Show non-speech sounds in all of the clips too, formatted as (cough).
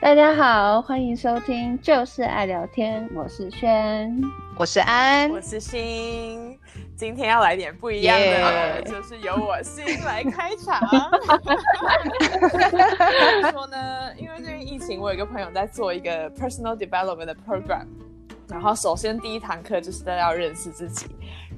大家好，欢迎收听就是爱聊天，我是轩，我是安，我是心。今天要来点不一样的，yeah. 就是由我心来开场。怎么说呢？因为最近疫情，我有一个朋友在做一个 personal development 的 program。然后，首先第一堂课就是大家要认识自己。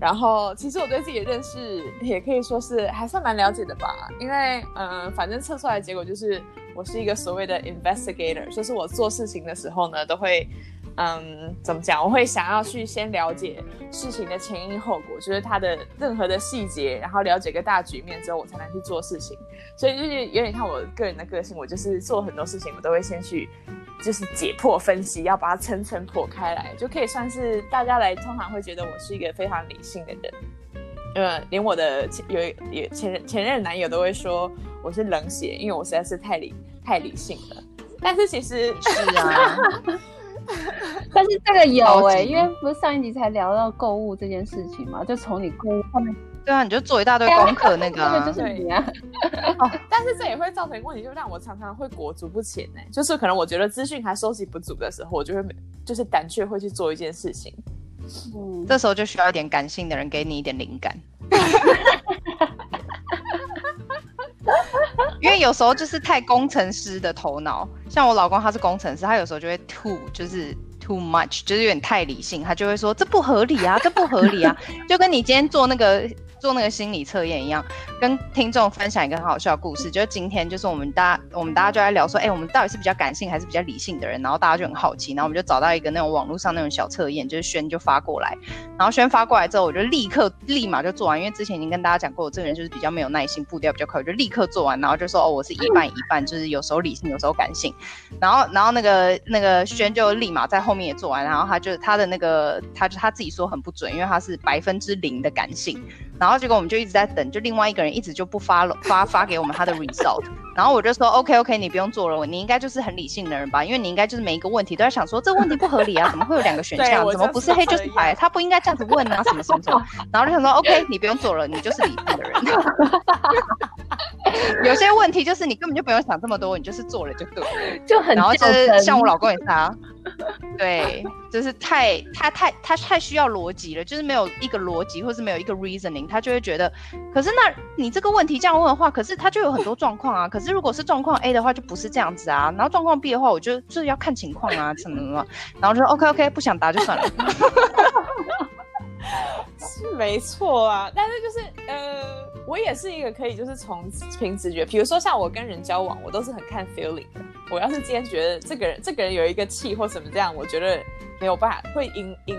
然后，其实我对自己的认识也可以说是还算蛮了解的吧。因为，嗯、呃，反正测出来的结果就是我是一个所谓的 investigator，就是我做事情的时候呢，都会，嗯，怎么讲？我会想要去先了解事情的前因后果，就是它的任何的细节，然后了解个大局面之后，我才能去做事情。所以就是有点像我个人的个性，我就是做很多事情，我都会先去。就是解剖分析，要把它层层剖开来，就可以算是大家来通常会觉得我是一个非常理性的人。呃，连我的前有有前任前任男友都会说我是冷血，因为我实在是太理太理性了。但是其实是啊，(laughs) 但是这个有哎、欸，因为不是上一集才聊到购物这件事情嘛，就从你购物后面。对啊，你就做一大堆功课那个、(laughs) 啊，就是你啊。哦，但是这也会造成问题，就让我常常会裹足不前呢。就是可能我觉得资讯还收集不足的时候，我就会就是胆怯会去做一件事情。嗯，这时候就需要一点感性的人给你一点灵感。(laughs) 因为有时候就是太工程师的头脑，像我老公他是工程师，他有时候就会 too 就是 too much，就是有点太理性，他就会说这不合理啊，这不合理啊，就跟你今天做那个。做那个心理测验一样，跟听众分享一个很好笑的故事。就是今天，就是我们大家，我们大家就在聊说，哎、我们到底是比较感性还是比较理性的人？然后大家就很好奇，然后我们就找到一个那种网络上那种小测验，就是轩就发过来，然后轩发过来之后，我就立刻立马就做完，因为之前已经跟大家讲过，我这个人就是比较没有耐心，步调比较快，我就立刻做完，然后就说，哦，我是一半一半，就是有时候理性，有时候感性。然后，然后那个那个轩就立马在后面也做完，然后他就他的那个，他就他自己说很不准，因为他是百分之零的感性。然后结果我们就一直在等，就另外一个人一直就不发了，发发给我们他的 result。然后我就说 OK OK，你不用做了，你应该就是很理性的人吧？因为你应该就是每一个问题都在想说这个问题不合理啊，怎么会有两个选项？怎么不是黑就是白？他不应该这样子问啊，什么什么什么。(laughs) 然后就想说 OK，你不用做了，你就是理性的人。(laughs) 有些问题就是你根本就不用想这么多，你就是做了就对了，(laughs) 就很。然后就是像我老公也是啊，对，就是太他太他太需要逻辑了，就是没有一个逻辑或是没有一个 reasoning，他就会觉得，可是那你这个问题这样问的话，可是他就有很多状况啊，可是如果是状况 A 的话就不是这样子啊，然后状况 B 的话，我就就是要看情况啊，怎么怎么，然后就说 OK OK，不想答就算了。(laughs) 是没错啊，但是就是呃，我也是一个可以就是从凭直觉，比如说像我跟人交往，我都是很看 feeling 的。我要是今天觉得这个人这个人有一个气或什么这样，我觉得没有办法会引引，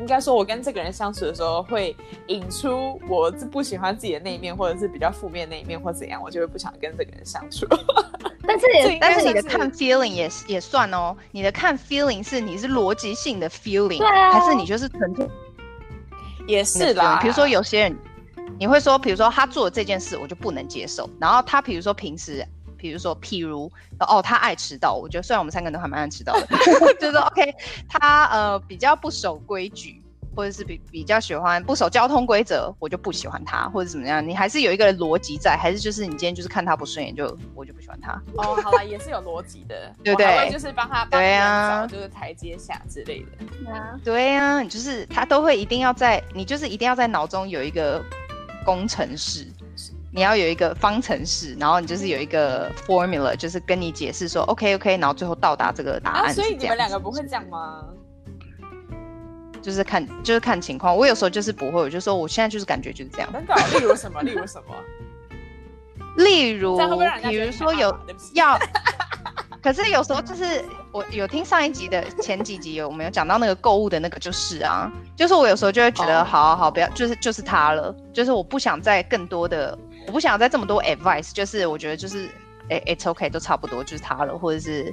应该说我跟这个人相处的时候会引出我不喜欢自己的那一面，或者是比较负面的那一面或怎样，我就会不想跟这个人相处。(laughs) 但是也但是你的看 feeling 也也算哦，你的看 feeling 是你是逻辑性的 feeling，还是你就是纯粹？也是啦，比如说有些人，你会说，比如说他做的这件事我就不能接受，然后他比如说平时，比如说譬如哦他爱迟到，我觉得虽然我们三个人都还蛮爱迟到的，(laughs) 就是说 OK 他呃比较不守规矩。或者是比比较喜欢不守交通规则，我就不喜欢他，或者怎么样？你还是有一个逻辑在，还是就是你今天就是看他不顺眼，就我就不喜欢他。哦，好了，也是有逻辑的，对不对？就是帮他，对啊，就是台阶下之类的。对啊，对啊，你就是他都会一定要在，你就是一定要在脑中有一个工程式，你要有一个方程式，然后你就是有一个 formula，就是跟你解释说 OK OK，然后最后到达这个答案。啊，所以你们两个不会这样吗？就是看，就是看情况。我有时候就是不会，我就说我现在就是感觉就是这样。例如什么？例如什么？例如，比如说有要，可是有时候就是我有听上一集的前几集有没有讲到那个购物的那个，就是啊，就是我有时候就会觉得，好好好，不要，就是就是他了，就是我不想再更多的，我不想再这么多 advice，就是我觉得就是，哎，it's okay，都差不多，就是它了，或者是。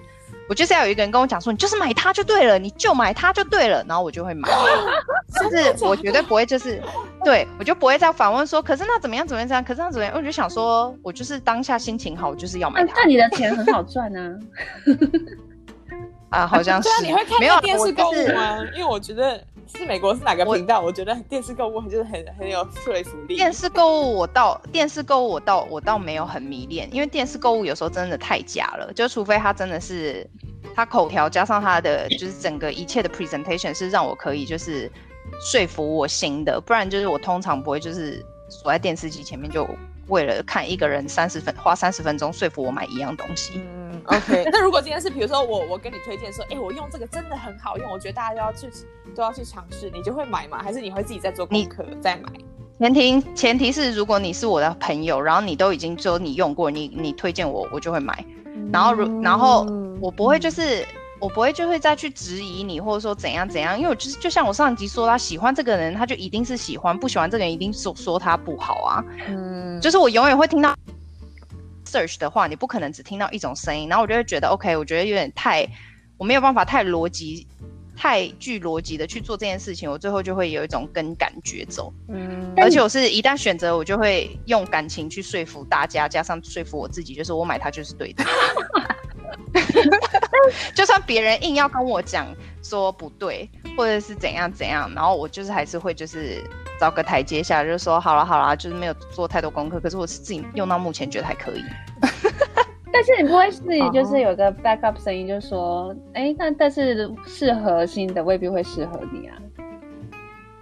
我就是要有一个人跟我讲说，你就是买它就对了，你就买它就对了，然后我就会买。(laughs) 就是我绝对不会，就是 (laughs) 对我就不会再反问说，可是那怎么样怎么样这样？可是那怎么样？我就想说，我就是当下心情好，我就是要买它。那你的钱很好赚呢？啊，好像是。对啊，你会看电视购物吗？因为我觉得是美国是哪个频道？我，我觉得电视购物就是很很有说服力。电视购物我倒电视购物我倒我倒没有很迷恋，因为电视购物有时候真的太假了，就除非它真的是他口条加上他的就是整个一切的 presentation 是让我可以就是说服我心的，不然就是我通常不会就是锁在电视机前面就为了看一个人三十分花三十分钟说服我买一样东西。嗯 (laughs) OK，那如果今天是比如说我我跟你推荐说，哎、欸，我用这个真的很好用，我觉得大家都要去都要去尝试，你就会买吗？还是你会自己再做功课再买？前提前提是如果你是我的朋友，然后你都已经说你用过，你你推荐我，我就会买。然后如然后我不会就是、嗯、我不会就会再去质疑你，或者说怎样怎样，因为我就是就像我上一集说，他喜欢这个人，他就一定是喜欢；不喜欢这个人，一定说说他不好啊。嗯，就是我永远会听到。search 的话，你不可能只听到一种声音，然后我就会觉得，OK，我觉得有点太，我没有办法太逻辑、太具逻辑的去做这件事情，我最后就会有一种跟感觉走。嗯，而且我是一旦选择，我就会用感情去说服大家，加上说服我自己，就是我买它就是对的。(laughs) 就算别人硬要跟我讲说不对，或者是怎样怎样，然后我就是还是会就是。找个台阶下，就是说好了好了，就是没有做太多功课。可是我是自己用到目前觉得还可以。(laughs) 但是你不会自己就是有个 backup 声音，就是说，哎、uh -huh. 欸，那但是适合新的未必会适合你啊。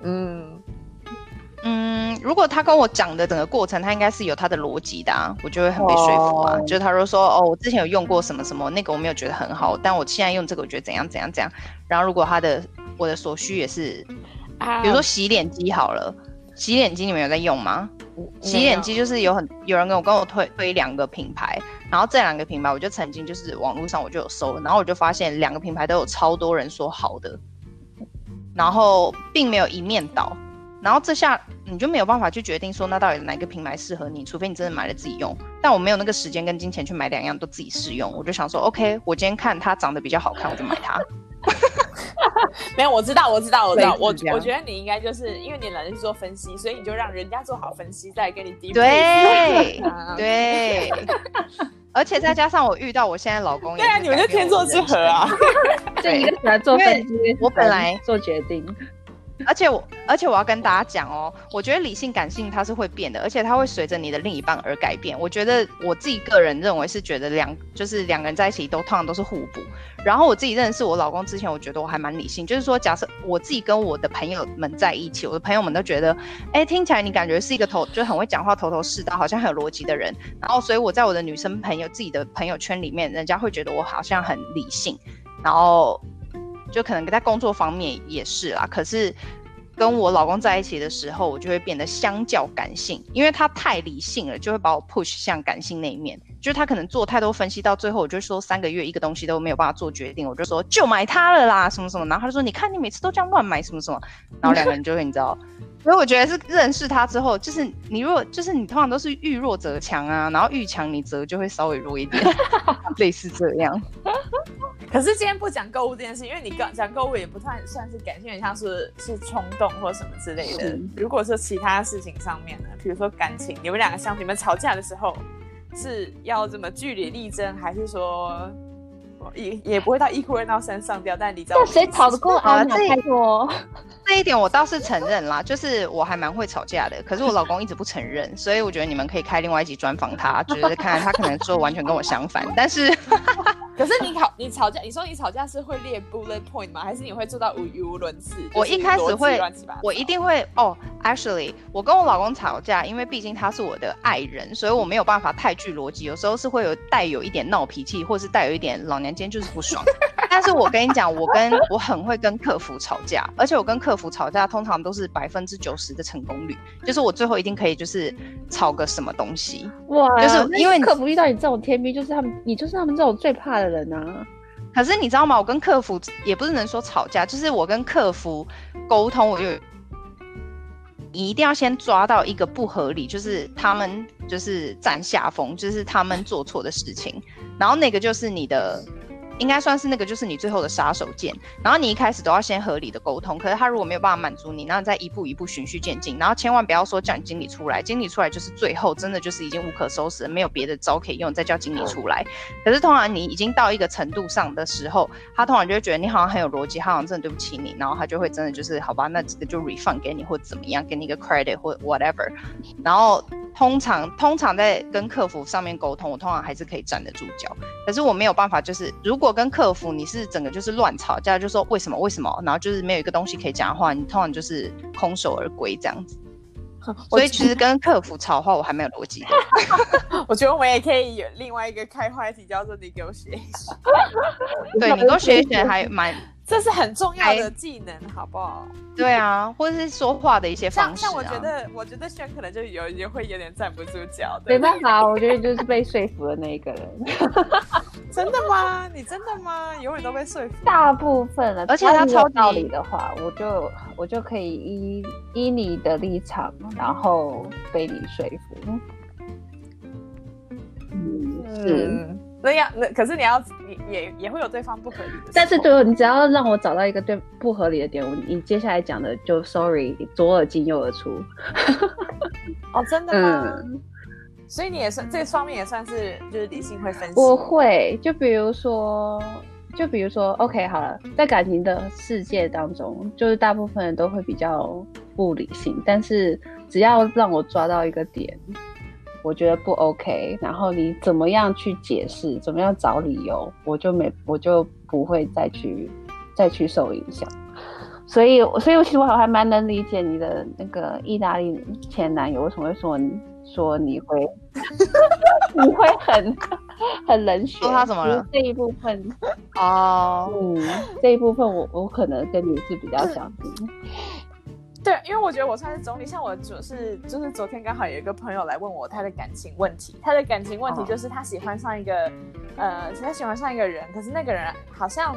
嗯嗯，如果他跟我讲的整个过程，他应该是有他的逻辑的啊，我就会很被说服啊。Oh. 就是他说说哦，我之前有用过什么什么，那个我没有觉得很好，但我现在用这个，我觉得怎样怎样怎样。然后如果他的我的所需也是。比如说洗脸机好了，洗脸机你们有在用吗？洗脸机就是有很有人跟我跟我推推两个品牌，然后这两个品牌我就曾经就是网络上我就有搜，然后我就发现两个品牌都有超多人说好的，然后并没有一面倒，然后这下你就没有办法去决定说那到底哪个品牌适合你，除非你真的买了自己用。但我没有那个时间跟金钱去买两样都自己试用，我就想说 OK，我今天看它长得比较好看，我就买它。(laughs) 没有，我知道，我知道，我知道，我我觉得你应该就是因为你懒得去做分析，所以你就让人家做好分析，再跟你低配。对 (laughs) 对，而且再加上我遇到我现在老公，对啊，你们就天作之合啊，(laughs) 对，一个来做分析，我本来做决定。而且我，而且我要跟大家讲哦，我觉得理性感性它是会变的，而且它会随着你的另一半而改变。我觉得我自己个人认为是觉得两就是两个人在一起都通常都是互补。然后我自己认识我老公之前，我觉得我还蛮理性，就是说假设我自己跟我的朋友们在一起，我的朋友们都觉得，哎，听起来你感觉是一个头就很会讲话、头头是道，好像很有逻辑的人。然后所以我在我的女生朋友自己的朋友圈里面，人家会觉得我好像很理性，然后。就可能在工作方面也是啦，可是跟我老公在一起的时候，我就会变得相较感性，因为他太理性了，就会把我 push 向感性那一面。就是他可能做太多分析，到最后我就说三个月一个东西都没有办法做决定，我就说就买它了啦，什么什么，然后他就说你看你每次都这样乱买什么什么，然后两个人就会你知道。所以我觉得是认识他之后，就是你如果就是你通常都是遇弱则强啊，然后遇强你则就会稍微弱一点，(laughs) 类似这样。可是今天不讲购物这件事，因为你刚讲购物也不算算是感性，像是是冲动或什么之类的。如果说其他事情上面呢，比如说感情，你们两个相处，你们吵架的时候是要这么据理力争，还是说？也也不会到一哭二闹三上吊，但你知道我谁吵得过啊？这 (laughs) 这一点我倒是承认啦，就是我还蛮会吵架的，可是我老公一直不承认，所以我觉得你们可以开另外一集专访他，就是看看他可能说完全跟我相反，但是。(laughs) 可是你吵你吵架，你说你吵架是会列 bullet point 吗？还是你会做到无语无伦次？我一开始会，我一定会哦。Actually，我跟我老公吵架，因为毕竟他是我的爱人，所以我没有办法太具逻辑，有时候是会有带有一点闹脾气，或是带有一点老娘今天就是不爽。(laughs) 但是我跟你讲，我跟我很会跟客服吵架，而且我跟客服吵架通常都是百分之九十的成功率，就是我最后一定可以就是吵个什么东西。哇，就是因为客服遇到你这种天兵，就是他们，你就是他们这种最怕的人啊。可是你知道吗？我跟客服也不是能说吵架，就是我跟客服沟通，我就你一定要先抓到一个不合理，就是他们就是占下风，就是他们做错的事情，然后那个就是你的。应该算是那个就是你最后的杀手锏。然后你一开始都要先合理的沟通，可是他如果没有办法满足你，然后再一步一步循序渐进，然后千万不要说叫你经理出来，经理出来就是最后真的就是已经无可收拾，没有别的招可以用，再叫经理出来。可是通常你已经到一个程度上的时候，他通常就会觉得你好像很有逻辑，他好像真的对不起你，然后他就会真的就是好吧，那这个就 refund 给你或怎么样，给你一个 credit 或 whatever。然后通常通常在跟客服上面沟通，我通常还是可以站得住脚。可是我没有办法，就是如果跟客服你是整个就是乱吵架，就说为什么为什么，然后就是没有一个东西可以讲的话，你通常就是空手而归这样子。(laughs) 所以其实跟客服吵的话，我还没有逻辑。(laughs) 我觉得我们也可以有另外一个开话题，叫做 negotiation。对，negotiation 还蛮。这是很重要的技能，好不好？对啊，或者是说话的一些方式、啊、像，我觉得，我觉得轩可能就有也会有点站不住脚。没办法，我觉得就是被说服的那一个人。(laughs) 真的吗？你真的吗？永远都被说服？大部分了，而且他超道理的话，我就我就可以依依你的立场，然后被你说服。嗯，是。嗯那样，那可是你要，你也也会有对方不合理的。但是最后，你只要让我找到一个对不合理的点，我你接下来讲的就 sorry，左耳进右耳出。哦，真的吗？嗯。所以你也算这方面也算是就是理性会分析。我会，就比如说，就比如说，OK，好了，在感情的世界当中，就是大部分人都会比较不理性，但是只要让我抓到一个点。我觉得不 OK，然后你怎么样去解释，怎么样找理由，我就没，我就不会再去再去受影响。所以，所以我其实我还蛮能理解你的那个意大利前男友为什么会说你说你会 (laughs) 你会很很冷血。说他怎么了？这一部分哦，嗯，这一部分我我可能跟你是比较相近。对，因为我觉得我算是总理，像我就是就是昨天刚好有一个朋友来问我他的感情问题，他的感情问题就是他喜欢上一个，哦、呃，他喜欢上一个人，可是那个人好像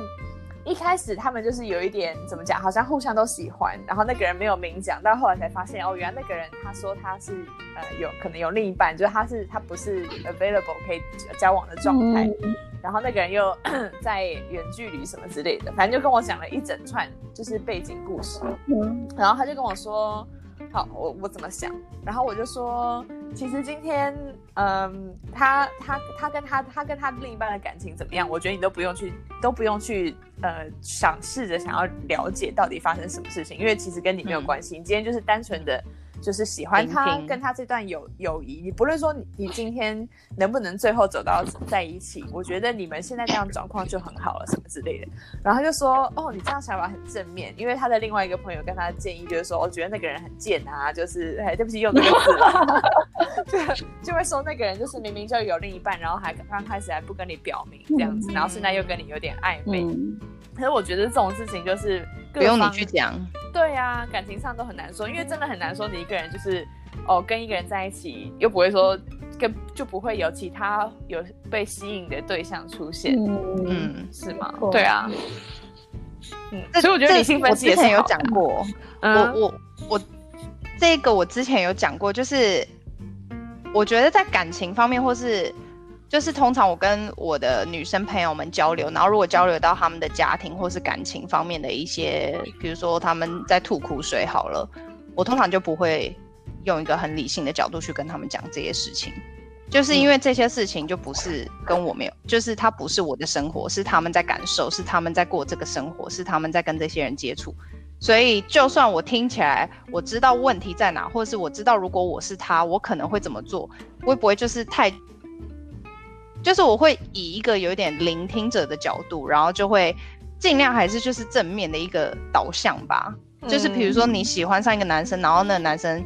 一开始他们就是有一点怎么讲，好像互相都喜欢，然后那个人没有明讲，到后来才发现哦，原来那个人他说他是呃有可能有另一半，就是他是他不是 available 可以交往的状态。嗯然后那个人又 (coughs) 在远距离什么之类的，反正就跟我讲了一整串就是背景故事。嗯，然后他就跟我说：“好，我我怎么想？”然后我就说：“其实今天，嗯，他他他跟他他跟他另一半的感情怎么样？我觉得你都不用去都不用去呃想试着想要了解到底发生什么事情，因为其实跟你没有关系。嗯，你今天就是单纯的。”就是喜欢他，跟他这段友友谊，你不论说你你今天能不能最后走到在一起，我觉得你们现在这样状况就很好了，什么之类的。然后他就说，哦，你这样想法很正面，因为他的另外一个朋友跟他建议就是说，我觉得那个人很贱啊，就是哎，对不起，用这个字了，(laughs) 就就会说那个人就是明明就有另一半，然后还刚开始还不跟你表明这样子，然后现在又跟你有点暧昧。嗯可是我觉得这种事情就是不用你去讲，对呀、啊，感情上都很难说，因为真的很难说你一个人就是哦跟一个人在一起，又不会说跟就不会有其他有被吸引的对象出现，嗯，嗯是吗？对啊，嗯，所以我觉得理性分析也是有讲过，嗯、我我我这个我之前有讲过，就是我觉得在感情方面或是。就是通常我跟我的女生朋友们交流，然后如果交流到他们的家庭或是感情方面的一些，比如说他们在吐苦水好了，我通常就不会用一个很理性的角度去跟他们讲这些事情，就是因为这些事情就不是跟我没有，就是它不是我的生活，是他们在感受，是他们在过这个生活，是他们在跟这些人接触，所以就算我听起来我知道问题在哪，或者是我知道如果我是他，我可能会怎么做，会不会就是太。就是我会以一个有一点聆听者的角度，然后就会尽量还是就是正面的一个导向吧。嗯、就是比如说你喜欢上一个男生，然后那个男生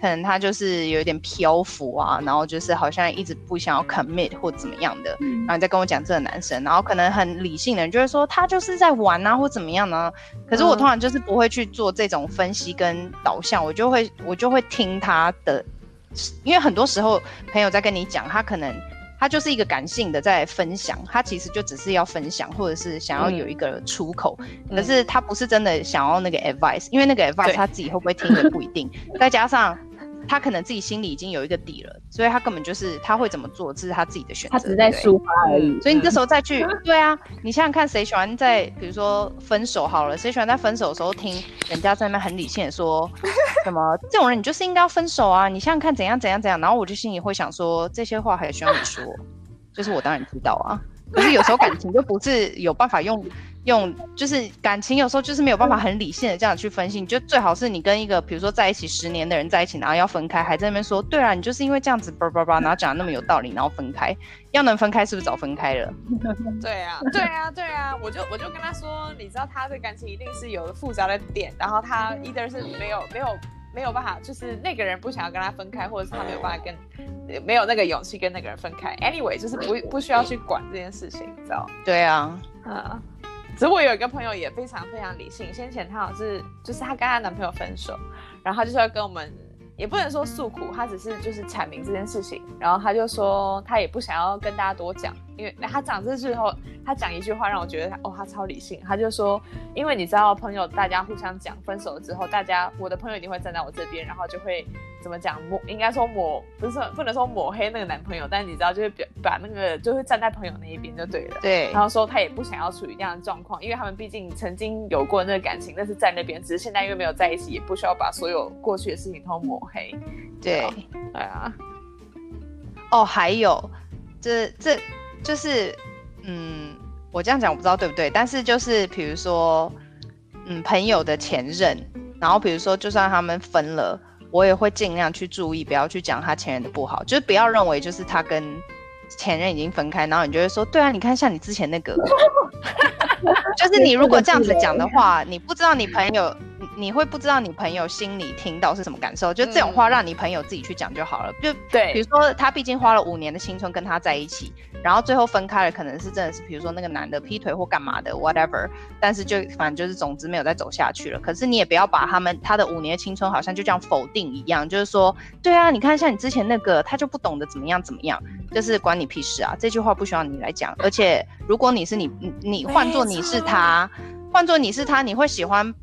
可能他就是有一点漂浮啊，然后就是好像一直不想要 commit 或怎么样的，嗯、然后你再跟我讲这个男生，然后可能很理性的人就会说他就是在玩啊或怎么样呢？可是我通常就是不会去做这种分析跟导向，我就会我就会听他的，因为很多时候朋友在跟你讲，他可能。他就是一个感性的在分享，他其实就只是要分享，或者是想要有一个出口，嗯、可是他不是真的想要那个 advice，因为那个 advice 他自己会不会听也不一定。(laughs) 再加上他可能自己心里已经有一个底了，所以他根本就是他会怎么做，这是他自己的选择。他只是在抒发而已。所以你这时候再去，对啊，你想想看，谁喜欢在比如说分手好了，谁喜欢在分手的时候听人家在那边很理性的说 (laughs) 什么？这种人你就是应该要分手啊！你想想看怎样怎样怎样，然后我就心里会想说，这些话还需要你说？就是我当然知道啊，可是有时候感情就不是有办法用。用就是感情，有时候就是没有办法很理性的这样去分析。你就最好是你跟一个比如说在一起十年的人在一起，然后要分开，还在那边说，对啊，你就是因为这样子叭叭叭，然后讲的那么有道理，然后分开，要能分开是不是早分开了？(laughs) 对啊，对啊，对啊，我就我就跟他说，你知道他的感情一定是有复杂的点，然后他 either 是没有没有没有办法，就是那个人不想要跟他分开，或者是他没有办法跟没有那个勇气跟那个人分开。Anyway，就是不不需要去管这件事情，你知道？对啊，啊。其实我有一个朋友也非常非常理性，先前她好像是就是她跟她男朋友分手，然后她就是要跟我们，也不能说诉苦，她只是就是阐明这件事情，然后她就说她也不想要跟大家多讲。因为他讲这句后，他讲一句话让我觉得他哦，他超理性。他就说，因为你知道，朋友大家互相讲分手了之后，大家我的朋友一定会站在我这边，然后就会怎么讲抹，应该说抹，不是不能说抹黑那个男朋友，但是你知道，就是表把那个就会站在朋友那一边就对了。对。然后说他也不想要处于这样的状况，因为他们毕竟曾经有过那个感情，但是在那边，只是现在因为没有在一起，也不需要把所有过去的事情都抹黑。对。对啊。哦，还有，这这。就是，嗯，我这样讲我不知道对不对，但是就是比如说，嗯，朋友的前任，然后比如说就算他们分了，我也会尽量去注意，不要去讲他前任的不好，就是不要认为就是他跟前任已经分开，然后你就会说，对啊，你看像你之前那个，(laughs) 就是你如果这样子讲的话，你不知道你朋友。你会不知道你朋友心里听到是什么感受，就这种话让你朋友自己去讲就好了。就对，比如说他毕竟花了五年的青春跟他在一起，然后最后分开了，可能是真的是，比如说那个男的劈腿或干嘛的，whatever。但是就反正就是总之没有再走下去了。可是你也不要把他们他的五年的青春好像就这样否定一样，就是说，对啊，你看像你之前那个他就不懂得怎么样怎么样，就是关你屁事啊！这句话不需要你来讲。而且如果你是你你换做你是他，换做你是他，你会喜欢。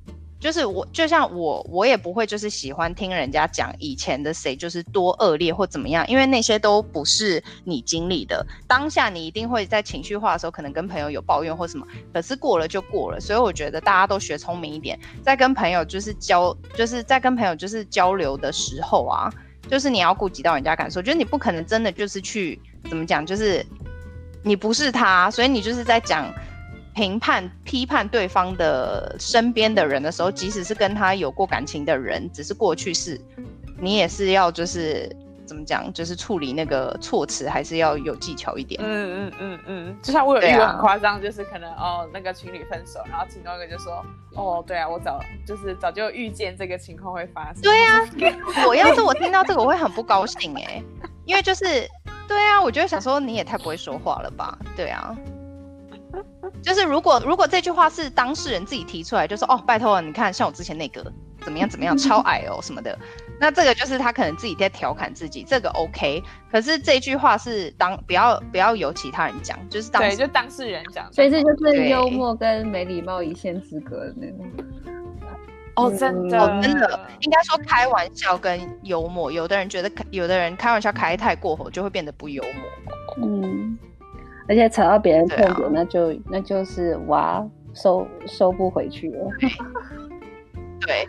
就是我，就像我，我也不会就是喜欢听人家讲以前的谁就是多恶劣或怎么样，因为那些都不是你经历的。当下你一定会在情绪化的时候，可能跟朋友有抱怨或什么，可是过了就过了。所以我觉得大家都学聪明一点，在跟朋友就是交，就是在跟朋友就是交流的时候啊，就是你要顾及到人家感受，就是你不可能真的就是去怎么讲，就是你不是他，所以你就是在讲。评判、批判对方的身边的人的时候，即使是跟他有过感情的人，只是过去式，你也是要就是怎么讲，就是处理那个措辞，还是要有技巧一点。嗯嗯嗯嗯，就像我有遇过很夸张，就是可能哦那个情侣分手，然后其中一个就说哦对啊，我早就是早就预见这个情况会发生。对啊，我要是我听到这个，我会很不高兴哎、欸，因为就是对啊，我就会想说你也太不会说话了吧？对啊。就是如果如果这句话是当事人自己提出来，就说哦，拜托了，你看像我之前那个怎么样怎么样超 (laughs) 矮哦什么的，那这个就是他可能自己在调侃自己，这个 OK。可是这句话是当不要不要由其他人讲，就是当对就当事人讲，所以这就是幽默跟没礼貌一线之隔的那种。哦，真的、哦、真的，应该说开玩笑跟幽默，有的人觉得有的人开玩笑开太过火，就会变得不幽默。嗯。而且踩到别人痛点，啊，那就那就是哇，收收不回去了。(laughs) 对，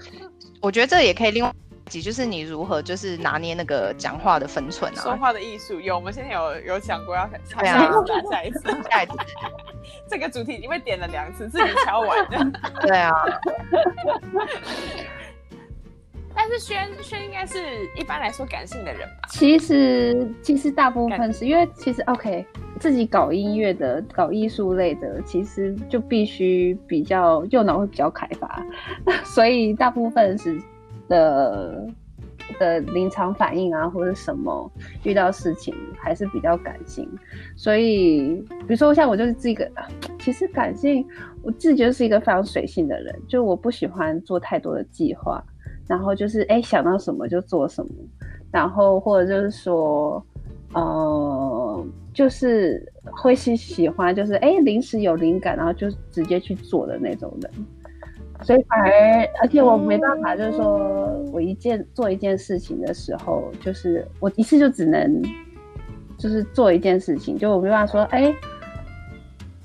我觉得这也可以另外一集，就是你如何就是拿捏那个讲话的分寸啊，说话的艺术。有，我们现在有有讲过要下下一次，下一次，(laughs) 下一次。这个主题已经被点了两次，自己敲完的。对啊。但是轩轩应该是一般来说感性的人吧？其实其实大部分是因为其实 OK，自己搞音乐的、搞艺术类的，其实就必须比较右脑会比较开发，(laughs) 所以大部分是的的临场反应啊，或者什么遇到事情还是比较感性。所以比如说像我就是这个，(tsk) 其实感性，我自己就是一个非常随性的人，就我不喜欢做太多的计划。然后就是哎，想到什么就做什么，然后或者就是说，呃，就是会是喜欢就是哎，临时有灵感，然后就直接去做的那种人。所以反而，而且我没办法，就是说我一件做一件事情的时候，就是我一次就只能，就是做一件事情，就我没办法说，哎、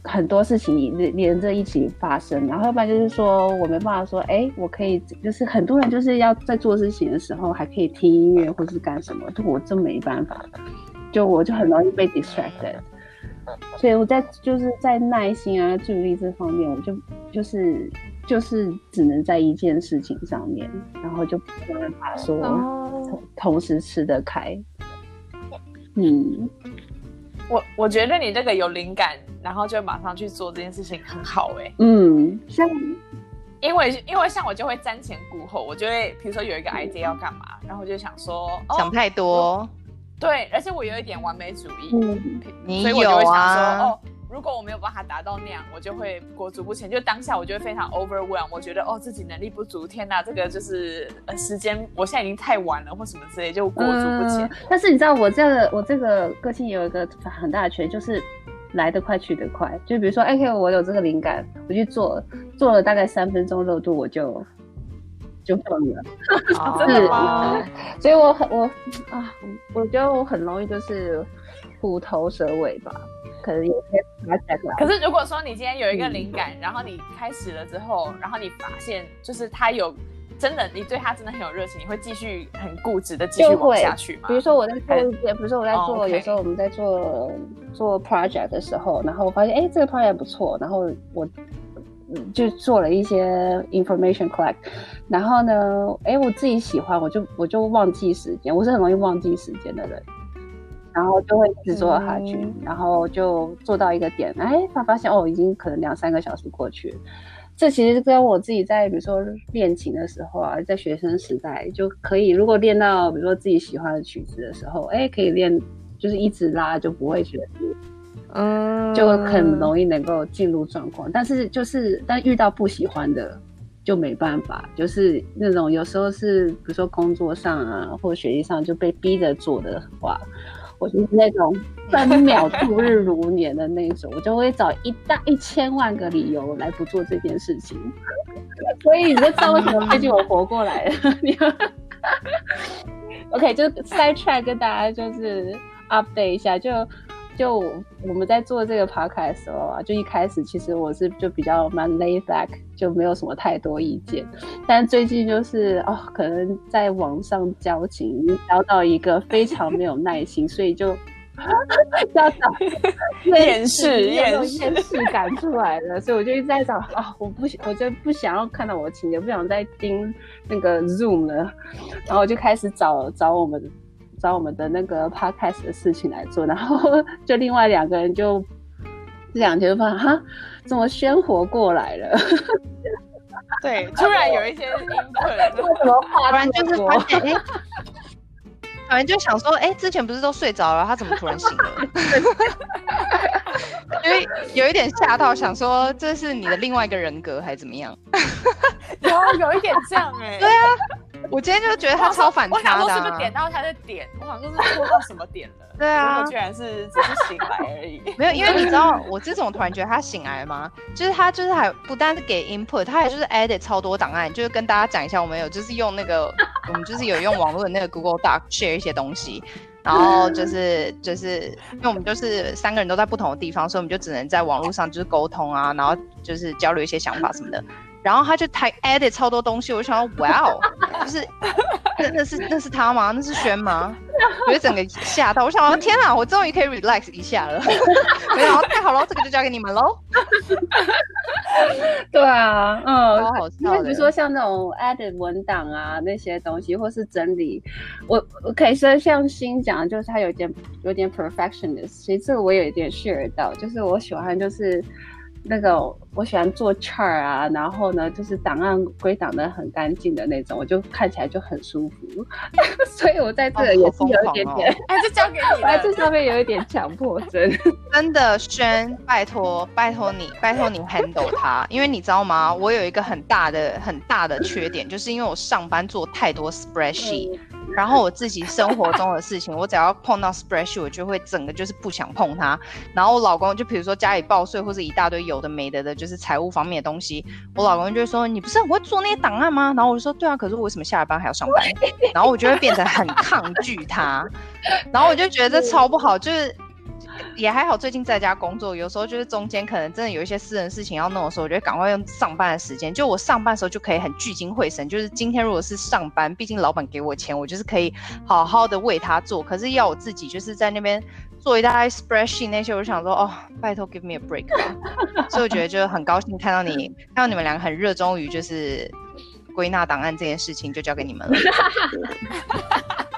很多事情连连着一起发生，然后要不然就是说我没办法说，哎、欸，我可以，就是很多人就是要在做事情的时候还可以听音乐或是干什么，就我真没办法，就我就很容易被 distracted。所以我在就是在耐心啊、注意力这方面，我就就是就是只能在一件事情上面，然后就没办法说同同时吃得开。嗯，我我觉得你这个有灵感，然后就马上去做这件事情很好哎、欸。嗯，像因为因为像我就会瞻前顾后，我就会比如说有一个 idea 要干嘛，然后我就想说想太多。对，而且我有一点完美主义，嗯、你所以我就会想说，哦，如果我没有办法达到那样，我就会裹足不前。就当下我就会非常 overwhelm，我觉得哦自己能力不足，天哪，这个就是呃时间，我现在已经太晚了或什么之类，就裹足不前、嗯。但是你知道我这个我这个个性有一个很大的缺点，就是来得快去得快。就比如说，OK，我有这个灵感，我去做，做了大概三分钟热度，我就。就放了，是吗？(laughs) 所以我很我啊，我觉得我很容易就是虎头蛇尾吧，可能有些发展。可是如果说你今天有一个灵感，嗯、然后你开始了之后，然后你发现就是他有真的，你对他真的很有热情，你会继续很固执的继续往下去吗？比如说我在做一些，比如说我在做，oh. 有时候我们在做做 project 的时候，然后我发现哎，这个 project 不错，然后我。就做了一些 information collect，然后呢，哎，我自己喜欢，我就我就忘记时间，我是很容易忘记时间的人，然后就会一直做下去，嗯、然后就做到一个点，哎，他发现哦，已经可能两三个小时过去了。这其实跟我自己在比如说练琴的时候啊，在学生时代就可以，如果练到比如说自己喜欢的曲子的时候，哎，可以练，就是一直拉就不会觉得。嗯，就很容易能够进入状况，但是就是但遇到不喜欢的就没办法，就是那种有时候是比如说工作上啊或者学习上就被逼着做的话，我就是那种分秒度日如年的那种，我就会找一大一千万个理由来不做这件事情。所以你就知道为什么最近我活过来了。(laughs) OK，就 side track 跟大家就是 update 一下就。就我们在做这个 podcast 的时候啊，就一开始其实我是就比较蛮 laid back，就没有什么太多意见。但最近就是哦，可能在网上交情交到一个非常没有耐心，所以就 (laughs) 要找厌世厌厌世感出来了。所以我就一直在找啊、我不我就不想要看到我的情节，不想再盯那个 Zoom 了，然后我就开始找找我们。找我们的那个 podcast 的事情来做，然后 (laughs) 就另外两个人就这两天就发现哈，怎么鲜活过来了？对，(laughs) 突然有一些 input，为什么突然就是发现哎，突然就想说，哎，之前不是都睡着了，他怎么突然醒了？(laughs) 因为有一点吓到，想说这是你的另外一个人格还是怎么样？有有一点这样哎、欸，对啊。我今天就觉得他超反差的、啊，我想说是不是点到他的点？我想说是拖到什么点了？对啊，居然是只是醒来而已。没有，因为你知道我自从突然觉得他醒来吗？就是他就是还不单是给 input，他还就是 edit 超多档案，就是跟大家讲一下，我们有就是用那个 (laughs) 我们就是有用网络的那个 Google Doc share 一些东西，然后就是 (laughs) 就是因为我们就是三个人都在不同的地方，所以我们就只能在网络上就是沟通啊，然后就是交流一些想法什么的。然后他就台 edit 超多东西，我就想说，哇哦，(laughs) 就是那那是那是他吗？那是轩吗？我就整个吓到，我想说，天啊，我终于可以 relax 一下了。(laughs) 没有，太好了，这个就交给你们喽。(laughs) 对啊，嗯，好笑的。比如说像那种 edit 文档啊那些东西，或是整理，我我可以说像新讲，就是他有点有点 perfectionist，其实这个我有一点 share 到，就是我喜欢就是。那个我喜欢做 chart 啊，然后呢，就是档案归档的很干净的那种，我就看起来就很舒服。(laughs) 所以我在这里也是有一点点，哎、哦，就交给你 (laughs) 了。在这上面有一点强迫症。(laughs) 真的，轩，拜托，拜托你，拜托你 handle 它，因为你知道吗？我有一个很大的、很大的缺点，就是因为我上班做太多 spreadsheet，、嗯、然后我自己生活中的事情，我只要碰到 spreadsheet，我就会整个就是不想碰它。然后我老公就比如说家里报税或者一大堆有的没的的，就是财务方面的东西，我老公就会说：“你不是很会做那些档案吗？”然后我就说：“对啊，可是我为什么下了班还要上班？”然后我就会变得很抗拒他，然后我就觉得这超不好，就是。也还好，最近在家工作，有时候就是中间可能真的有一些私人事情要弄的时候，我觉得赶快用上班的时间。就我上班的时候就可以很聚精会神。就是今天如果是上班，毕竟老板给我钱，我就是可以好好的为他做。可是要我自己就是在那边做一大堆 spreadsheet 那些，我就想说，哦，拜托 give me a break。所以我觉得就很高兴看到你，看到你们两个很热衷于就是归纳档案这件事情，就交给你们了。(laughs)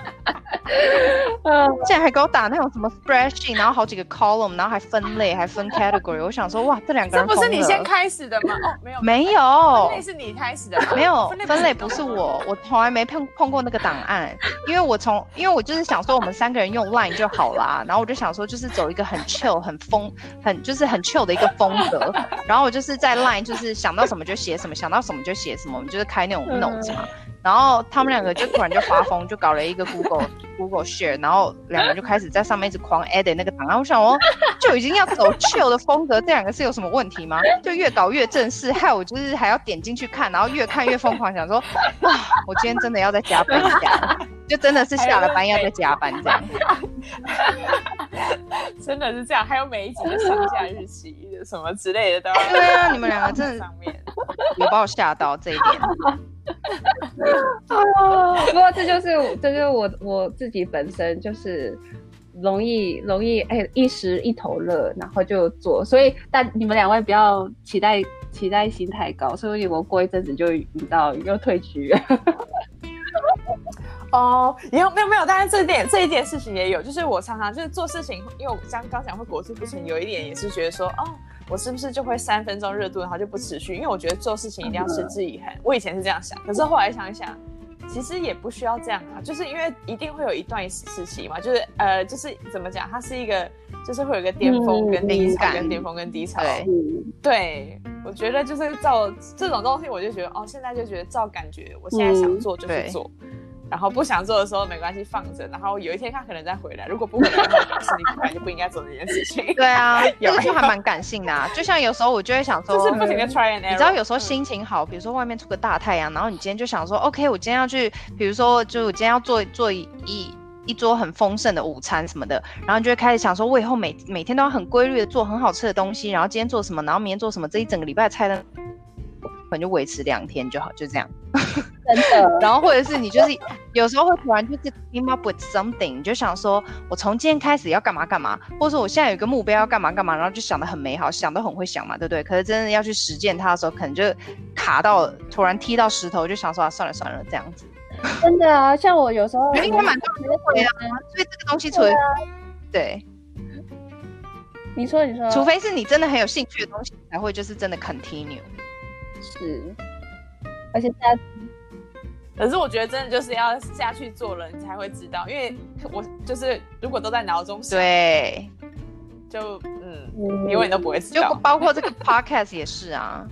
(laughs) 嗯，竟然还给我打那种什么 spreadsheet，然后好几个 column，然后还分类，还分 category。我想说，哇，这两个人这不是你先开始的吗？哦，没有，没有，分类是你开始的，没有，分类不是我，我从来没碰碰过那个档案，因为我从，因为我就是想说，我们三个人用 line 就好啦。然后我就想说，就是走一个很 chill、很疯、很就是很 chill 的一个风格。(laughs) 然后我就是在 line，就是想到什么就写什么，想到什么就写什么，我们就是开那种 notes 嘛。然后他们两个就突然就发疯，就搞了一个 Google (laughs) Google Share，然后两个人就开始在上面一直狂 edit 那个档案。我想哦，就已经要走 chill 的风格，这两个是有什么问题吗？就越搞越正式，害我就是还要点进去看，然后越看越疯狂，想说，哇，我今天真的要再加班一下，就真的是下了班要再加班这样。(laughs) 真的是这样，还有每一集的上架日期什么之类的都要。对啊，你们两个真的上面有把我吓到这一点。(laughs) 不过这就是这就是我我自己本身就是容易容易哎一时一头热，然后就做，所以但你们两位不要期待期待心太高，所以我过一阵子就遇到又退居。(laughs) 哦，也有没有没有，但是这点这一件事情也有，就是我常常就是做事情，因为我刚刚讲会裹足不前，有一点也是觉得说哦。我是不是就会三分钟热度，然后就不持续？因为我觉得做事情一定要持之以恒。我以前是这样想，可是后来想一想，其实也不需要这样啊。就是因为一定会有一段时期嘛，就是呃，就是怎么讲，它是一个，就是会有一个巅峰跟低潮，跟巅峰跟低潮。对，对，我觉得就是照这种东西，我就觉得哦，现在就觉得照感觉，我现在想做就去做。然后不想做的时候没关系，放着。然后有一天他可能再回来，如果不回来的话，表示你本来就不应该做这件事情。对啊，(laughs) 有时候还蛮感性的啊。就像有时候我就会想说，就是不停的 try and error。你知道有时候心情好，比如说外面出个大太阳，然后你今天就想说，OK，我今天要去，比如说就我今天要做做一一一桌很丰盛的午餐什么的，然后你就会开始想说，我以后每每天都要很规律的做很好吃的东西，然后今天做什么，然后明天做什么，这一整个礼拜的菜单。可能就维持两天就好，就这样。真的。(laughs) 然后或者是你就是有时候会突然就是 come up with something，你就想说我从今天开始要干嘛干嘛，或者说我现在有一个目标要干嘛干嘛，然后就想的很美好，想得很会想嘛，对不对？可是真的要去实践它的时候，可能就卡到突然踢到石头，就想说啊，算了算了这样子。(laughs) 真的啊，像我有时候应该蛮多人会啊，所以这个东西除非对，你说你说，除非是你真的很有兴趣的东西，才会就是真的 continue。是，而且大家，可是我觉得真的就是要下去做了，你才会知道。因为我就是如果都在脑中想，对，就。嗯，永远都不会死。就包括这个 podcast 也是啊，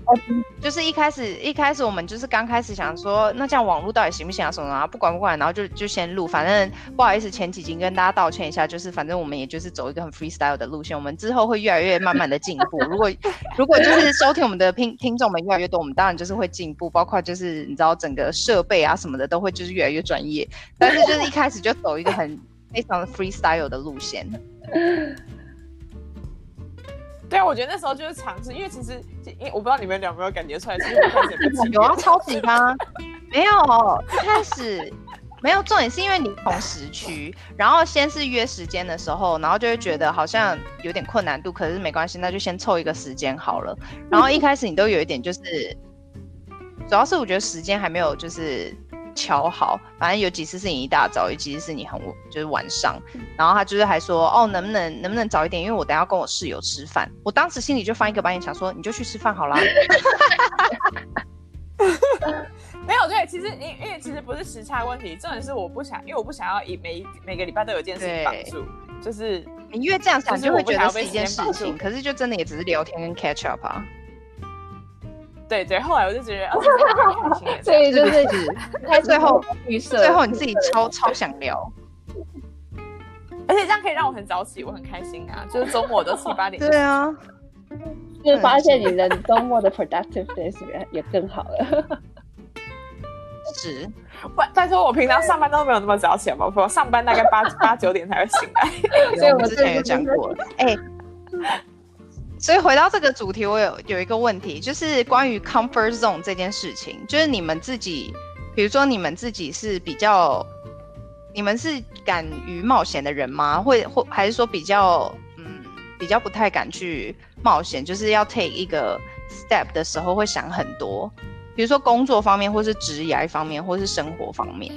就是一开始一开始我们就是刚开始想说，那这样网络到底行不行啊什么啊？不管不管，然后就就先录，反正不好意思，前几集跟大家道歉一下，就是反正我们也就是走一个很 freestyle 的路线，我们之后会越来越慢慢的进步。(laughs) 如果如果就是收听我们的听听众们越来越多，我们当然就是会进步，包括就是你知道整个设备啊什么的都会就是越来越专业。但是就是一开始就走一个很非常 freestyle 的路线。对啊，我觉得那时候就是尝试，因为其实，因我不知道你们有没有感觉出来，其实开始不急。有啊，超级吗？没有，一开始没有。重点是因为你同时区，然后先是约时间的时候，然后就会觉得好像有点困难度，可是没关系，那就先凑一个时间好了。然后一开始你都有一点就是，主要是我觉得时间还没有就是。敲好，反正有几次是你一大早，有几次是你很就是晚上，然后他就是还说哦，能不能能不能早一点？因为我等下要跟我室友吃饭。我当时心里就翻一个白眼，想说你就去吃饭好啦。(laughs) 没有对，其实因因为其实不是时差问题，重点是我不想，因为我不想要以每每个礼拜都有一件事情绑住，就是你越这样想就会觉得是一件事情，可是就真的也只是聊天跟 catch up 啊。对对，后来我就觉得 (laughs) 所以就是他 (laughs) 最后预设，最后你自己超超想聊，(laughs) 而且这样可以让我很早起，我很开心啊，就是周末都七八点。对啊，就发现你的周末的 productive days 也更好了。是，拜拜托，我平常上班都没有那么早起，好不好？上班大概八八九点才会醒来。所以我之前有讲过，哎、欸。所以回到这个主题，我有有一个问题，就是关于 comfort zone 这件事情，就是你们自己，比如说你们自己是比较，你们是敢于冒险的人吗？会或还是说比较，嗯，比较不太敢去冒险，就是要 take 一个 step 的时候会想很多，比如说工作方面，或是职业方面，或是生活方面。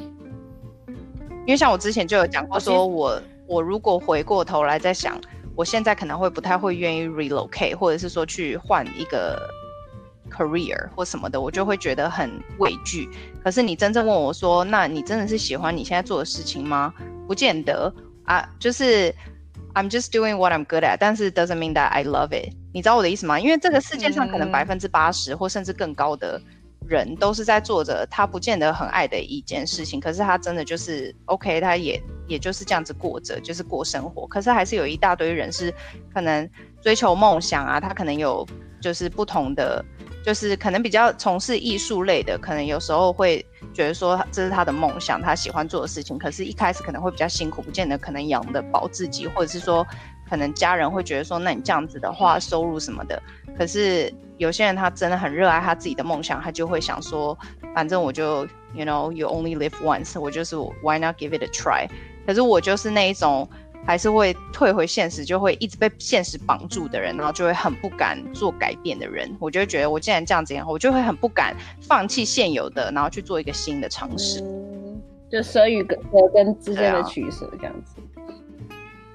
因为像我之前就有讲过，说我我如果回过头来再想。我现在可能会不太会愿意 relocate，或者是说去换一个 career 或什么的，我就会觉得很畏惧。可是你真正问我说，那你真的是喜欢你现在做的事情吗？不见得啊，就是 I'm just doing what I'm good at，但是 doesn't mean that I love it。你知道我的意思吗？因为这个世界上可能百分之八十或甚至更高的。人都是在做着他不见得很爱的一件事情，可是他真的就是 OK，他也也就是这样子过着，就是过生活。可是还是有一大堆人是可能追求梦想啊，他可能有就是不同的，就是可能比较从事艺术类的，可能有时候会觉得说这是他的梦想，他喜欢做的事情。可是，一开始可能会比较辛苦，不见得可能养得饱自己，或者是说可能家人会觉得说，那你这样子的话，收入什么的。可是有些人他真的很热爱他自己的梦想，他就会想说，反正我就，you know, you only live once，我就是 why not give it a try？可是我就是那一种还是会退回现实，就会一直被现实绑住的人，然后就会很不敢做改变的人。我就会觉得，我既然这样子，我就会很不敢放弃现有的，然后去做一个新的尝试。嗯，就舍与跟跟之间的取舍这样子。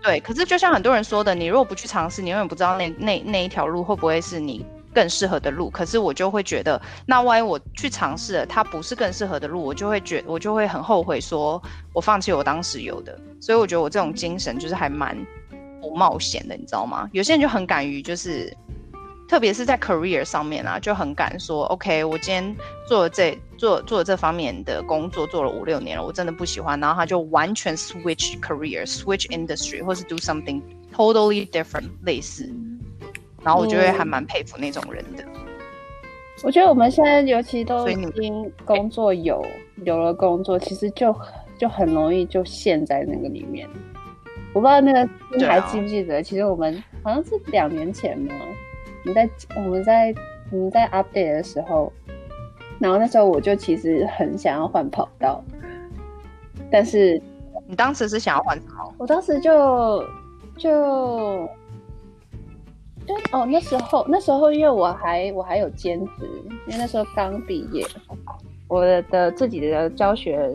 对，可是就像很多人说的，你如果不去尝试，你永远不知道那那那一条路会不会是你更适合的路。可是我就会觉得，那万一我去尝试了，它不是更适合的路，我就会觉我就会很后悔，说我放弃我当时有的。所以我觉得我这种精神就是还蛮不冒险的，你知道吗？有些人就很敢于就是。特别是在 career 上面啊，就很敢说，OK，我今天做了这做做了这方面的工作，做了五六年了，我真的不喜欢，然后他就完全 switch career，switch industry，或是 do something totally different 类似，然后我就会还蛮佩服那种人的。我觉得我们现在尤其都已经工作有有了工作，其实就就很容易就陷在那个里面。我不知道那个你还记不记得，其实我们好像是两年前嘛。你在我们在我们在 update 的时候，然后那时候我就其实很想要换跑道，但是你当时是想要换什么？我当时就就就哦，那时候那时候因为我还我还有兼职，因为那时候刚毕业，我的自己的教学，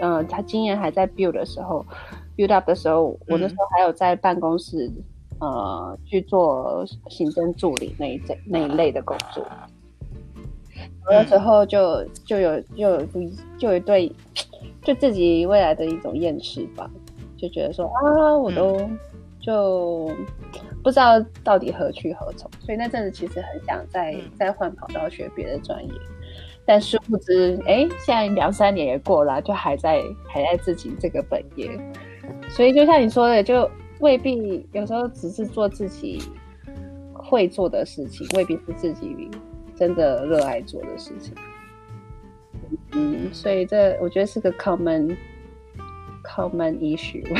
嗯、呃，他经验还在 build 的时候，build up 的时候，我那时候还有在办公室。呃，去做行政助理那一类那一类的工作，有的时候就就有就有就有一对，(tsk) 就自己未来的一种厌世吧，就觉得说啊，我都就不知道到底何去何从，所以那阵子其实很想再再换跑道学别的专业，但殊不知，哎，现在两三年也过了，就还在还在自己这个本业，所以就像你说的，就。未必，有时候只是做自己会做的事情，未必是自己真的热爱做的事情。嗯，所以这我觉得是个 common common issue。(laughs)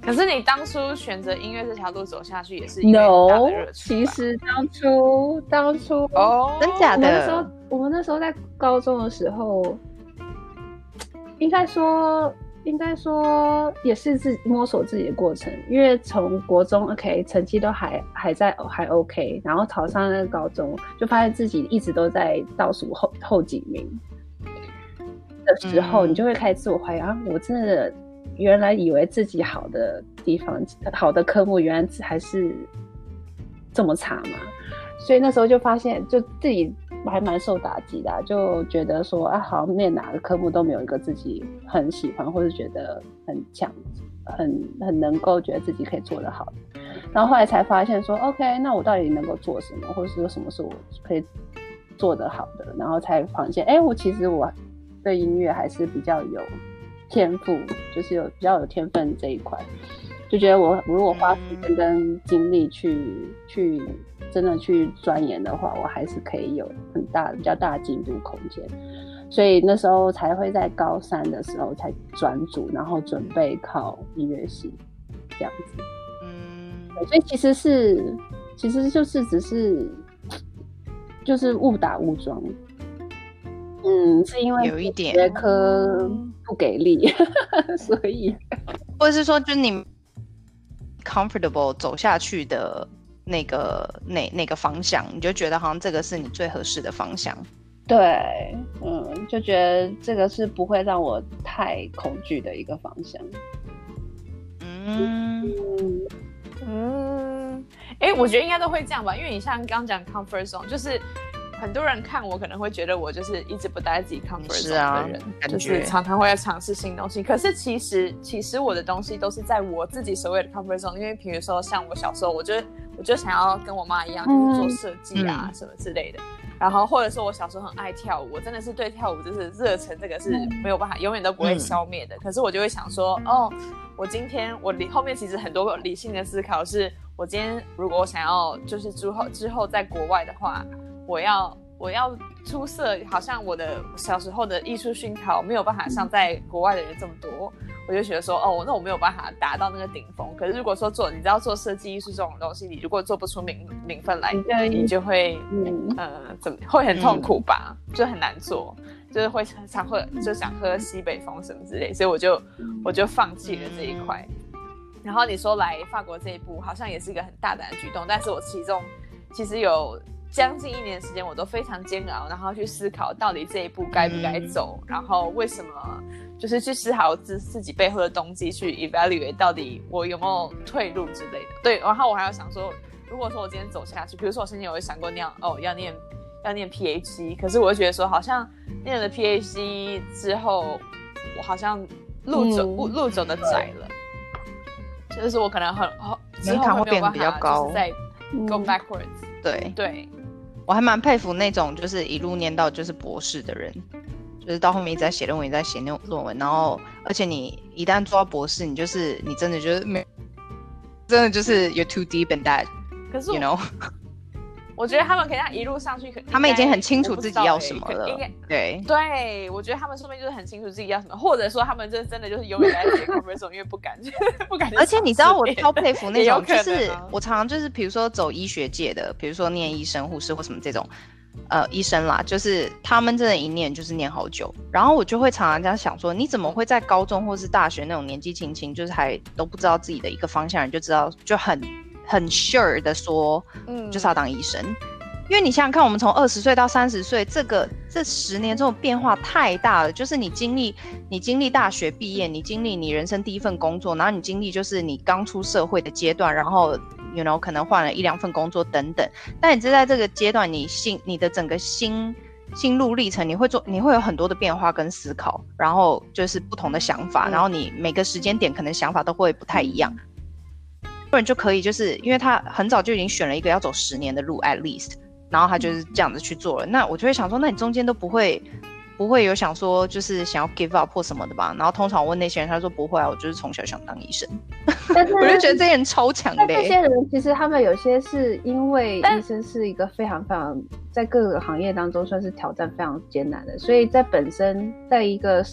可是你当初选择音乐这条路走下去，也是因为大的热情。No，其实当初当初哦，真假的？我们那时候，我们那时候在高中的时候，应该说。应该说也是自摸索自己的过程，因为从国中 OK 成绩都还还在还 OK，然后考上那个高中，就发现自己一直都在倒数后后几名的时候，嗯、你就会开始自我怀疑啊，我真的原来以为自己好的地方好的科目，原来还是这么差嘛，所以那时候就发现就自己。还蛮受打击的、就觉得说啊，好像念哪个科目都没有一个自己很喜欢，或者觉得很强、很很能够觉得自己可以做得好。然后后来才发现说，OK，那我到底能够做什么，或者是有什么是我可以做得好的，然后才发现，哎，我其实我对音乐还是比较有天赋，就是有比较有天分这一块，就觉得我如果花时间跟精力去、嗯、去真的去钻研的话，我还是可以有很大比较大的进步空间。所以那时候才会在高三的时候才转组，然后准备考音乐系这样子。嗯，所以其实是，其实就是只是，就是误打误撞。嗯，是因为有一点学科不给力，嗯、(laughs) 所以，或者是说，就你 comfortable 走下去的那个那那个方向，你就觉得好像这个是你最合适的方向。对，嗯，就觉得这个是不会让我太恐惧的一个方向。嗯嗯，哎、嗯，我觉得应该都会这样吧，因为你像刚讲 comfort zone，就是很多人看我可能会觉得我就是一直不待在自己 comfort zone 的人，啊、就是常常会要尝试新东西。可是其实其实我的东西都是在我自己所谓的 comfort zone，因为比如说像我小时候，我就我就想要跟我妈一样，就是做设计啊、嗯、什么之类的。然后或者说我小时候很爱跳舞，我真的是对跳舞就是热忱，这个是没有办法、嗯、永远都不会消灭的。嗯、可是我就会想说，哦，我今天我理后面其实很多理性的思考是，我今天如果我想要就是之后之后在国外的话，我要我要出色，好像我的小时候的艺术熏陶没有办法像在国外的人这么多。我就觉得说，哦，那我没有办法达到那个顶峰。可是如果说做，你知道做设计艺术这种东西，你如果做不出名名分来，你就会，嗯、呃，怎么会很痛苦吧？嗯、就很难做，就是会常会就想喝西北风什么之类，所以我就我就放弃了这一块。嗯、然后你说来法国这一步，好像也是一个很大胆的举动，但是我其中其实有将近一年时间，我都非常煎熬，然后去思考到底这一步该不该走，嗯、然后为什么。就是去思考自自己背后的动机，去 evaluate 到底我有没有退路之类的。对，然后我还要想说，如果说我今天走下去，比如说我之前有想过那样，哦，要念要念 PhD，可是我就觉得说，好像念了 PhD 之后，我好像路走路、嗯、路走的窄了，就是我可能很哦，门槛会变得比较高，在 go backwards、嗯。对对，我还蛮佩服那种就是一路念到就是博士的人。就是到后面一直在写论文，一直在写那种论文，然后而且你一旦做到博士，你就是你真的就是没，真的就是 you're too deep in that。可是，you know，我觉得他们可以一路上去，他们已经很清楚自己要什么了。对对，我觉得他们说不定就是很清楚自己要什么，或者说他们就真的就是永远在写 commercial 因为不敢，(laughs) 不敢。而且你知道我超佩服那种，就是我常常就是比如说走医学界的，比如说念医生、护士或什么这种。呃，医生啦，就是他们真的，一念就是念好久。然后我就会常常这样想说，你怎么会在高中或是大学那种年纪轻轻，就是还都不知道自己的一个方向，你就知道就很很 sure 的说，嗯，就是要当医生。嗯、因为你想想看，我们从二十岁到三十岁，这个这十年这种变化太大了。就是你经历，你经历大学毕业，你经历你人生第一份工作，然后你经历就是你刚出社会的阶段，然后。You know，可能换了一两份工作等等，但你就在这个阶段，你心你的整个心心路历程，你会做，你会有很多的变化跟思考，然后就是不同的想法，嗯、然后你每个时间点可能想法都会不太一样。不然就可以，就是因为他很早就已经选了一个要走十年的路，at least，然后他就是这样子去做了。嗯、那我就会想说，那你中间都不会。不会有想说就是想要 give up 或什么的吧？然后通常我问那些人，他说不会啊，我就是从小想当医生。但是我就觉得这些人超强的。这些人其实他们有些是因为医生是一个非常非常在各个行业当中算是挑战非常艰难的，所以在本身在一个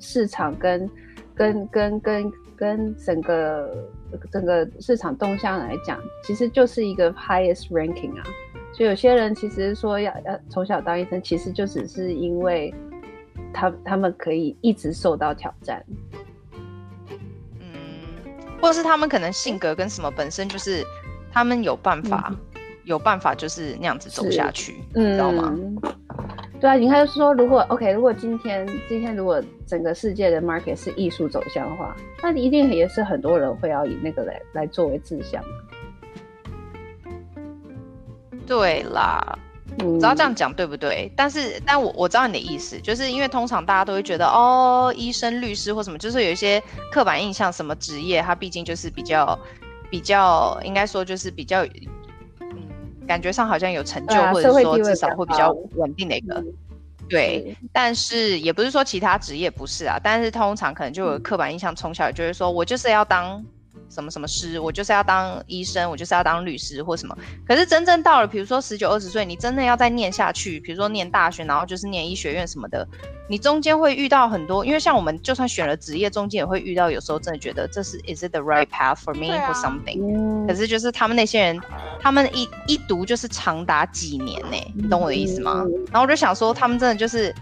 市场跟跟跟跟跟整个整个市场动向来讲，其实就是一个 highest ranking 啊。所以有些人其实说要要从小当医生，其实就只是因为。他他们可以一直受到挑战，嗯，或者是他们可能性格跟什么本身就是他们有办法，嗯、有办法就是那样子走下去，嗯、知道吗？对啊，你看就是说，如果 OK，如果今天今天如果整个世界的 market 是艺术走向的话，那一定也是很多人会要以那个来来作为志向。对啦。嗯知道这样讲对不对？但是，但我我知道你的意思，就是因为通常大家都会觉得，哦，医生、律师或什么，就是有一些刻板印象，什么职业它毕竟就是比较比较应该说就是比较，嗯，感觉上好像有成就，啊、或者说至少会比较稳定的一个，嗯、对。但是也不是说其他职业不是啊，但是通常可能就有刻板印象，从小就是说我就是要当。什么什么师，我就是要当医生，我就是要当律师或什么。可是真正到了，比如说十九二十岁，你真的要再念下去，比如说念大学，然后就是念医学院什么的，你中间会遇到很多，因为像我们就算选了职业，中间也会遇到，有时候真的觉得这是 is it the right path for me or something？、啊、可是就是他们那些人，他们一一读就是长达几年呢、欸，你懂我的意思吗？然后我就想说，他们真的就是。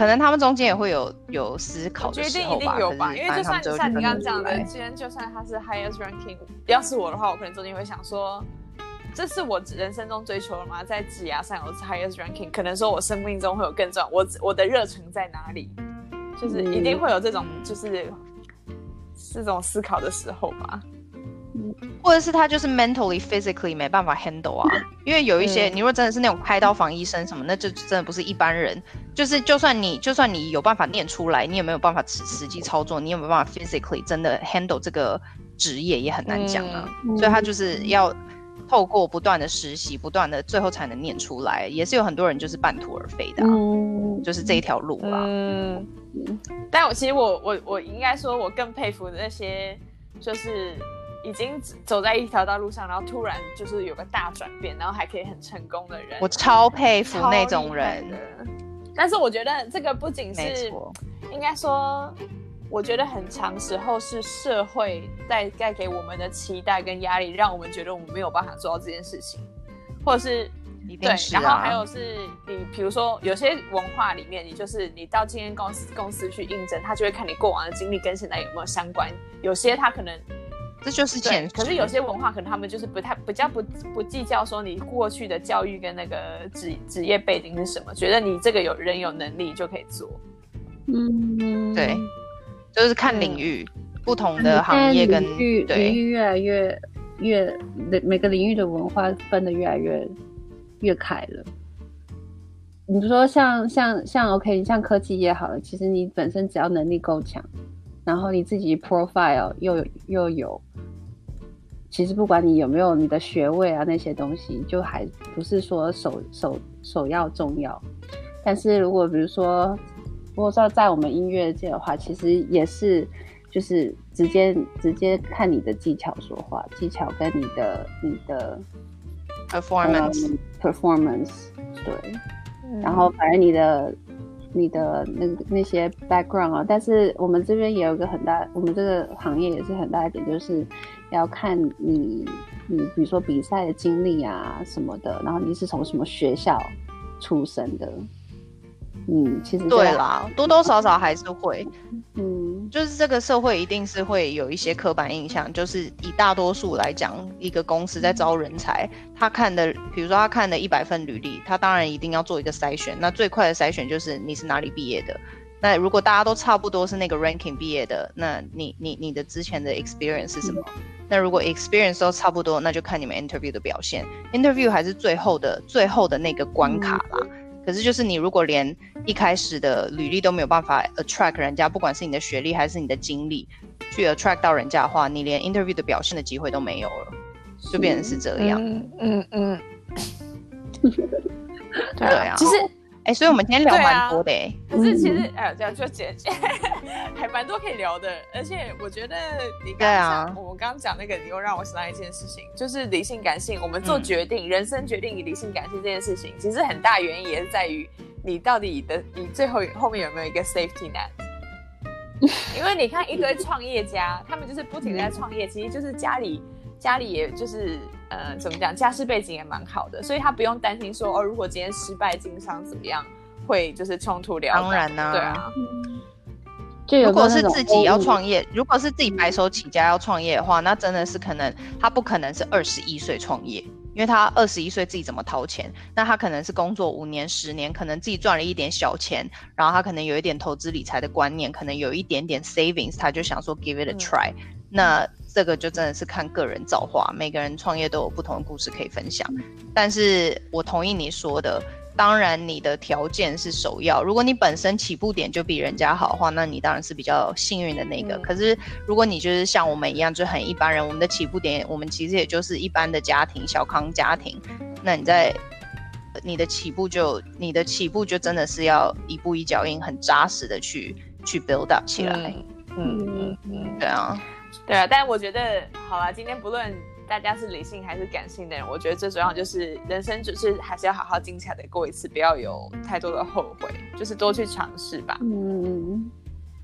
可能他们中间也会有有思考的时候吧，有吧，因为就算像你刚刚讲的，今天就算他是 highest ranking，要是我的话，我可能中间会想说，这是我人生中追求的吗？在职涯上有 highest ranking，可能说我生命中会有更重要，我我的热忱在哪里？就是一定会有这种就是这种思考的时候吧。或者是他就是 mentally physically 没办法 handle 啊，(laughs) 因为有一些你如果真的是那种开刀房医生什么，那就真的不是一般人。就是就算你就算你有办法念出来，你有没有办法实实际操作？你有没有办法 physically 真的 handle 这个职业也很难讲啊。所以他就是要透过不断的实习，不断的最后才能念出来。也是有很多人就是半途而废的，啊，就是这一条路啦。嗯，但我其实我我我应该说，我更佩服那些就是。已经走在一条道路上，然后突然就是有个大转变，然后还可以很成功的人，我超佩服那种人的。但是我觉得这个不仅是，应该说，我觉得很长时候是社会带带给我们的期待跟压力，让我们觉得我们没有办法做到这件事情，或者是，一定是啊，对，然后还有是你，比如说有些文化里面，你就是你到今天公司公司去应征，他就会看你过往的经历跟现在有没有相关，有些他可能。这就是钱。可是有些文化可能他们就是不太比较不不计较说你过去的教育跟那个职职业背景是什么，觉得你这个有人有能力就可以做。嗯，对，就是看领域，嗯、不同的行业跟领域，对领域越来越越每个领域的文化分的越来越越开了。你说像像像 OK，像科技业好了，其实你本身只要能力够强。然后你自己 profile 又又有，其实不管你有没有你的学位啊那些东西，就还不是说首首首要重要。但是如果比如说，如果说在我们音乐界的话，其实也是就是直接直接看你的技巧说话，技巧跟你的你的 performance、um, performance 对，嗯、然后反正你的。你的那那些 background 啊，但是我们这边也有个很大，我们这个行业也是很大一点，就是要看你你比如说比赛的经历啊什么的，然后你是从什么学校出身的。嗯，其实对啦，多多少少还是会，嗯，就是这个社会一定是会有一些刻板印象，就是以大多数来讲，一个公司在招人才，他看的，比如说他看的一百份履历，他当然一定要做一个筛选，那最快的筛选就是你是哪里毕业的，那如果大家都差不多是那个 ranking 毕业的，那你你你的之前的 experience 是什么？嗯、那如果 experience 都差不多，那就看你们 interview 的表现，interview 还是最后的最后的那个关卡啦。嗯可是，就是你如果连一开始的履历都没有办法 attract 人家，不管是你的学历还是你的经历，去 attract 到人家的话，你连 interview 的表现的机会都没有了，就变成是这样。嗯嗯。嗯嗯对啊。其实。哎、欸，所以我们今天聊蛮多的、欸啊、可是其实，哎、嗯，这样就姐姐还蛮多可以聊的。而且我觉得你刚刚讲，我们刚刚讲那个，你又让我想到一件事情，就是理性感性。我们做决定，嗯、人生决定以理性感性这件事情，其实很大原因也是在于你到底的，你最后后面有没有一个 safety net？(laughs) 因为你看一堆创业家，他们就是不停的在创业，其实就是家里家里也就是。呃，怎么讲？家世背景也蛮好的，所以他不用担心说哦，如果今天失败经商怎么样，会就是冲突了。当然呢、啊，对啊。如果是自己要创业，如果是自己白手起家要创业的话，那真的是可能他不可能是二十一岁创业，因为他二十一岁自己怎么掏钱？那他可能是工作五年、十年，可能自己赚了一点小钱，然后他可能有一点投资理财的观念，可能有一点点 savings，他就想说 give it a try、嗯。那这个就真的是看个人造化，每个人创业都有不同的故事可以分享。但是我同意你说的，当然你的条件是首要。如果你本身起步点就比人家好的话，那你当然是比较幸运的那个。嗯、可是如果你就是像我们一样，就很一般人，我们的起步点，我们其实也就是一般的家庭，小康家庭。那你在你的起步就你的起步就真的是要一步一脚印，很扎实的去去 build up 起来。嗯嗯嗯，对啊，对啊。但我觉得，好啊，今天不论。大家是理性还是感性的人？我觉得最重要就是人生，就是还是要好好精彩的过一次，不要有太多的后悔，就是多去尝试吧。嗯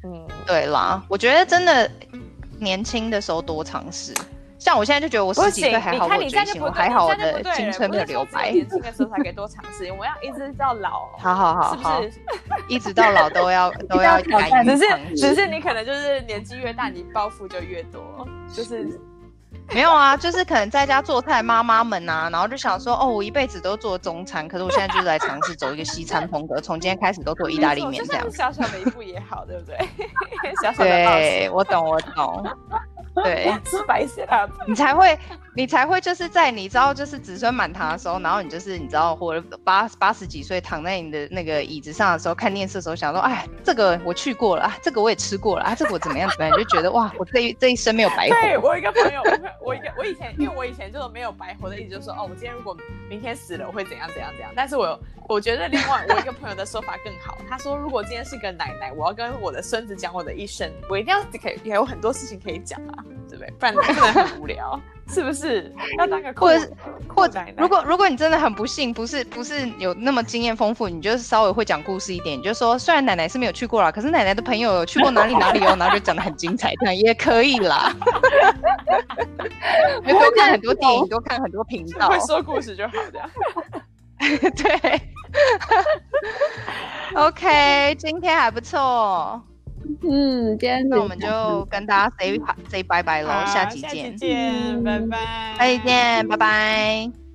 嗯，对啦，我觉得真的年轻的时候多尝试。像我现在就觉得我十几岁还好，我追星，我还好，我的青春没有留白。年轻的时候才可以多尝试，我们要一直到老。(laughs) 好好好，是不是？一直到老都要 (laughs) 都要敢于。只是只是你可能就是年纪越大，你包袱就越多，就是。(laughs) 没有啊，就是可能在家做菜，妈妈们啊，然后就想说，哦，我一辈子都做中餐，可是我现在就是来尝试走一个西餐风格，从今天开始都做意大利面这样。小小的一步也好，对不对？小小的对，我懂，我懂。(laughs) 对，吃白色的，你才会，你才会就是在你知道就是子孙满堂的时候，然后你就是你知道或者八八十几岁躺在你的那个椅子上的时候看电视的时候，想说，哎，这个我去过了啊，这个我也吃过了啊，这个我怎么样怎么样，你就觉得哇，我这一这一生没有白活。对，我一个朋友，我一个我以前因为我以前就是没有白活的意思，就是说哦，我今天如果明天死了，我会怎样怎样怎样。但是我我觉得另外我一个朋友的说法更好，他说如果今天是个奶奶，我要跟我的孙子讲我的一生，我一定要可以也有很多事情可以讲啊。对不对？不然真的很无聊，是不是？要当个或者或者，如果如果你真的很不幸，不是不是有那么经验丰富，你就是稍微会讲故事一点，你就说虽然奶奶是没有去过啦，可是奶奶的朋友有去过哪里哪里哦，然后就讲的很精彩，这样也可以啦。(laughs) 多看很多电影，多看很多频道，会说故事就好，这样。(laughs) 对。(laughs) OK，今天还不错。(laughs) 嗯，今天那我们就跟大家 say say bye bye 喽，下期见，下期见，拜拜，再见，拜拜。